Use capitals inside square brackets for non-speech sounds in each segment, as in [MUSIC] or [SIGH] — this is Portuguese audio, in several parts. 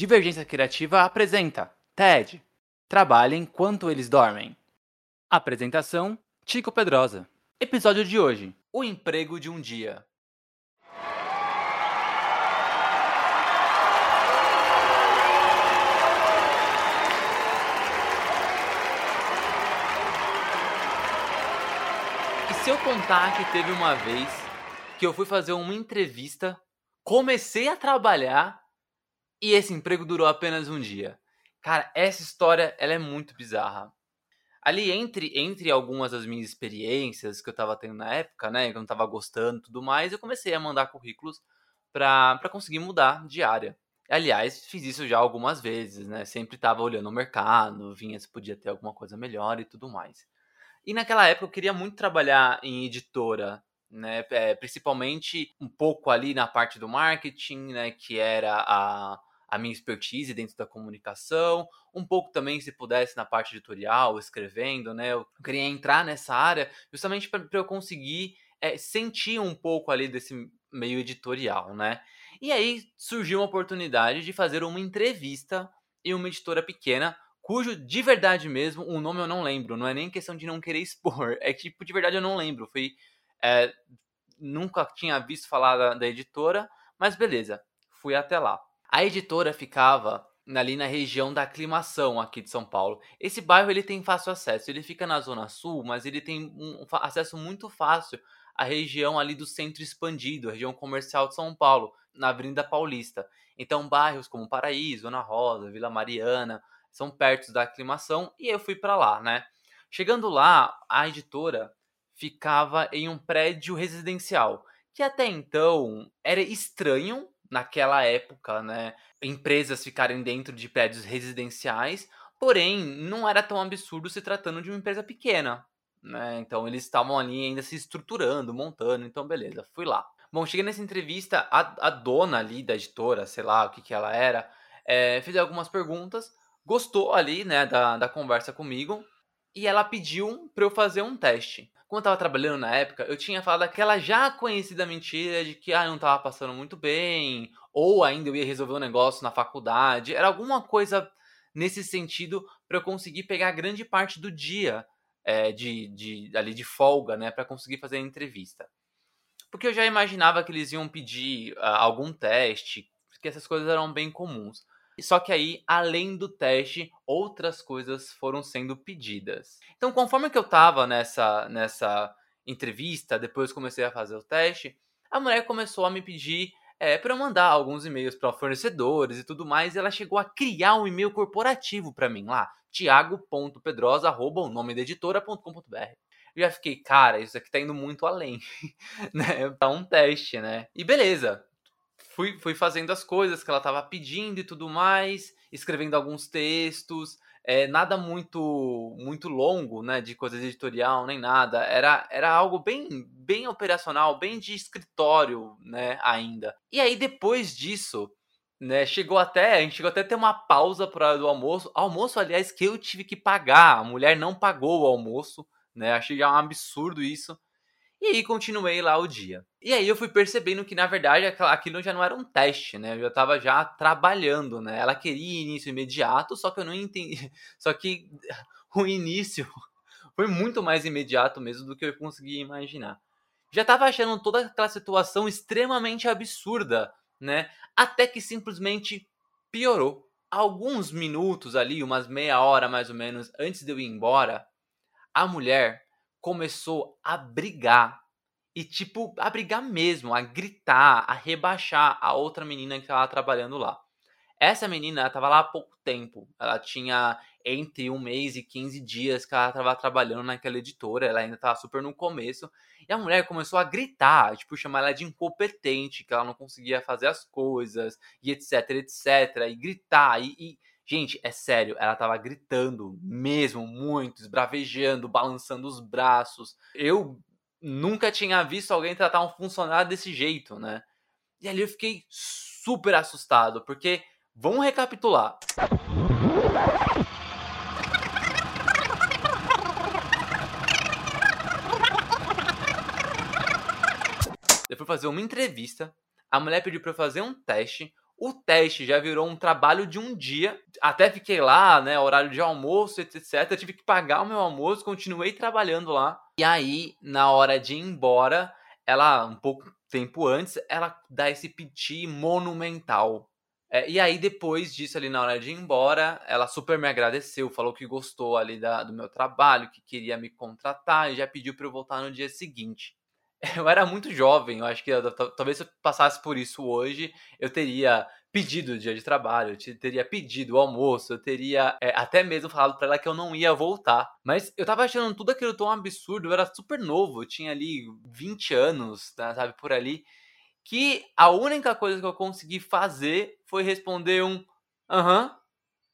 Divergência Criativa apresenta TED. Trabalhe enquanto eles dormem. Apresentação: Tico Pedrosa. Episódio de hoje: O emprego de um dia. E se eu contar que teve uma vez que eu fui fazer uma entrevista, comecei a trabalhar e esse emprego durou apenas um dia. Cara, essa história ela é muito bizarra. Ali entre entre algumas das minhas experiências que eu tava tendo na época, né, que eu não tava gostando e tudo mais, eu comecei a mandar currículos para conseguir mudar de área. Aliás, fiz isso já algumas vezes, né? Sempre tava olhando o mercado, vinha se podia ter alguma coisa melhor e tudo mais. E naquela época eu queria muito trabalhar em editora, né? É, principalmente um pouco ali na parte do marketing, né? Que era a, a minha expertise dentro da comunicação, um pouco também, se pudesse, na parte editorial, escrevendo, né? Eu queria entrar nessa área justamente para eu conseguir é, sentir um pouco ali desse meio editorial, né? E aí surgiu uma oportunidade de fazer uma entrevista em uma editora pequena, cujo de verdade mesmo, o nome eu não lembro, não é nem questão de não querer [LAUGHS] expor, é tipo, de verdade eu não lembro, foi. É, nunca tinha visto falar da, da editora, mas beleza, fui até lá. A editora ficava ali na região da aclimação aqui de São Paulo. Esse bairro ele tem fácil acesso, ele fica na zona sul, mas ele tem um acesso muito fácil à região ali do centro expandido, a região comercial de São Paulo, na Avenida Paulista. Então bairros como Paraíso, Ana Rosa, Vila Mariana são perto da aclimação e eu fui para lá, né? Chegando lá, a editora ficava em um prédio residencial, que até então era estranho naquela época, né, empresas ficarem dentro de prédios residenciais, porém não era tão absurdo se tratando de uma empresa pequena, né? Então eles estavam ali ainda se estruturando, montando, então beleza, fui lá. Bom, cheguei nessa entrevista, a, a dona ali da editora, sei lá o que que ela era, é, fez algumas perguntas, gostou ali, né, da, da conversa comigo, e ela pediu para eu fazer um teste. Quando eu tava trabalhando na época, eu tinha falado aquela já conhecida mentira de que ah, eu não tava passando muito bem, ou ainda eu ia resolver um negócio na faculdade. Era alguma coisa nesse sentido para eu conseguir pegar grande parte do dia é, de, de ali de folga, né, para conseguir fazer a entrevista. Porque eu já imaginava que eles iam pedir uh, algum teste, porque essas coisas eram bem comuns. Só que aí, além do teste, outras coisas foram sendo pedidas. Então, conforme que eu tava nessa, nessa entrevista, depois comecei a fazer o teste, a mulher começou a me pedir é, para mandar alguns e-mails para fornecedores e tudo mais, e ela chegou a criar um e-mail corporativo para mim lá, tiago.pedrosa, arroba, o nome da. Eu já fiquei, cara, isso aqui tá indo muito além, [LAUGHS] né? Tá um teste, né? E beleza, fui, fui fazendo as coisas que ela estava pedindo e tudo mais, escrevendo alguns textos, é, nada muito muito longo, né, de coisa editorial nem nada. Era, era algo bem bem operacional, bem de escritório, né, ainda. E aí depois disso, né, chegou até, a gente chegou até a ter uma pausa para do almoço. Almoço, aliás, que eu tive que pagar. A mulher não pagou o almoço, né? Achei um absurdo isso. E aí continuei lá o dia. E aí eu fui percebendo que na verdade aquilo já não era um teste, né? Eu já tava já trabalhando, né? Ela queria início imediato, só que eu não entendi. [LAUGHS] Só que [LAUGHS] o início [LAUGHS] foi muito mais imediato mesmo do que eu conseguia imaginar. Já tava achando toda aquela situação extremamente absurda, né? Até que simplesmente piorou. Alguns minutos ali, umas meia hora mais ou menos antes de eu ir embora, a mulher começou a brigar. E, tipo, a brigar mesmo, a gritar, a rebaixar a outra menina que estava trabalhando lá. Essa menina estava lá há pouco tempo. Ela tinha entre um mês e 15 dias que ela estava trabalhando naquela editora. Ela ainda estava super no começo. E a mulher começou a gritar, tipo, chamar ela de incompetente, que ela não conseguia fazer as coisas, e etc, etc. E gritar, e, e Gente, é sério, ela tava gritando mesmo, muito, esbravejando, balançando os braços. Eu nunca tinha visto alguém tratar um funcionário desse jeito, né? E ali eu fiquei super assustado, porque vamos recapitular. Eu fui fazer uma entrevista, a mulher pediu para eu fazer um teste, o teste já virou um trabalho de um dia. Até fiquei lá, né? Horário de almoço, etc. Eu tive que pagar o meu almoço, continuei trabalhando lá. E aí, na hora de ir embora, ela, um pouco tempo antes, ela dá esse piti monumental. É, e aí, depois disso, ali na hora de ir embora, ela super me agradeceu, falou que gostou ali da, do meu trabalho, que queria me contratar e já pediu para eu voltar no dia seguinte. [LAUGHS] eu era muito jovem, eu acho que eu, talvez se eu passasse por isso hoje, eu teria pedido o dia de trabalho, eu teria pedido o almoço, eu teria é, até mesmo falado para ela que eu não ia voltar. Mas eu tava achando tudo aquilo tão absurdo, eu era super novo, eu tinha ali 20 anos, tá, sabe, por ali, que a única coisa que eu consegui fazer foi responder um aham,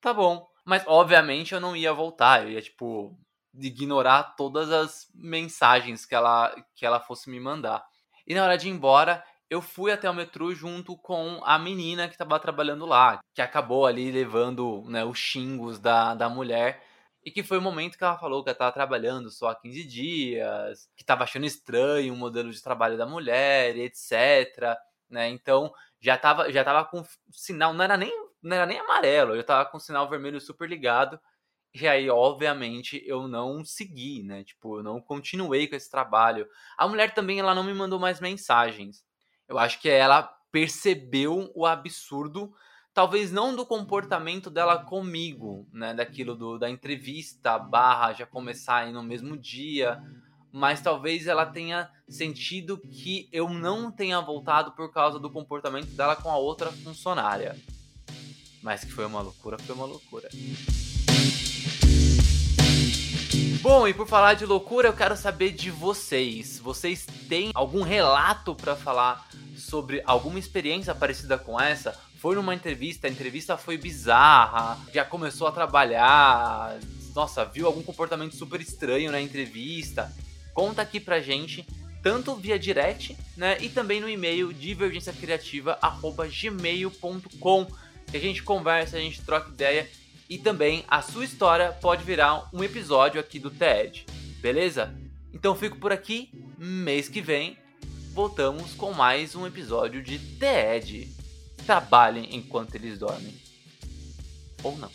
tá bom. Mas obviamente eu não ia voltar, eu ia tipo ignorar todas as mensagens que ela, que ela fosse me mandar. E na hora de ir embora, eu fui até o metrô junto com a menina que estava trabalhando lá, que acabou ali levando né, os xingos da, da mulher. E que foi o momento que ela falou que ela estava trabalhando só há 15 dias, que estava achando estranho o modelo de trabalho da mulher, etc. Né? Então já estava já tava com sinal, não era nem, não era nem amarelo, eu estava com sinal vermelho super ligado. E aí, obviamente, eu não segui, né? Tipo, eu não continuei com esse trabalho. A mulher também, ela não me mandou mais mensagens. Eu acho que ela percebeu o absurdo, talvez não do comportamento dela comigo, né? Daquilo do, da entrevista, barra, já começar aí no mesmo dia. Mas talvez ela tenha sentido que eu não tenha voltado por causa do comportamento dela com a outra funcionária. Mas que foi uma loucura, foi uma loucura. Bom, e por falar de loucura, eu quero saber de vocês. Vocês têm algum relato para falar sobre alguma experiência parecida com essa? Foi numa entrevista, a entrevista foi bizarra, já começou a trabalhar, nossa, viu algum comportamento super estranho na entrevista? Conta aqui pra gente, tanto via direct, né, e também no e-mail divergenciacriativa@gmail.com, que a gente conversa, a gente troca ideia e também a sua história pode virar um episódio aqui do TED, beleza? Então fico por aqui, mês que vem voltamos com mais um episódio de TED. Trabalhem enquanto eles dormem. Ou não.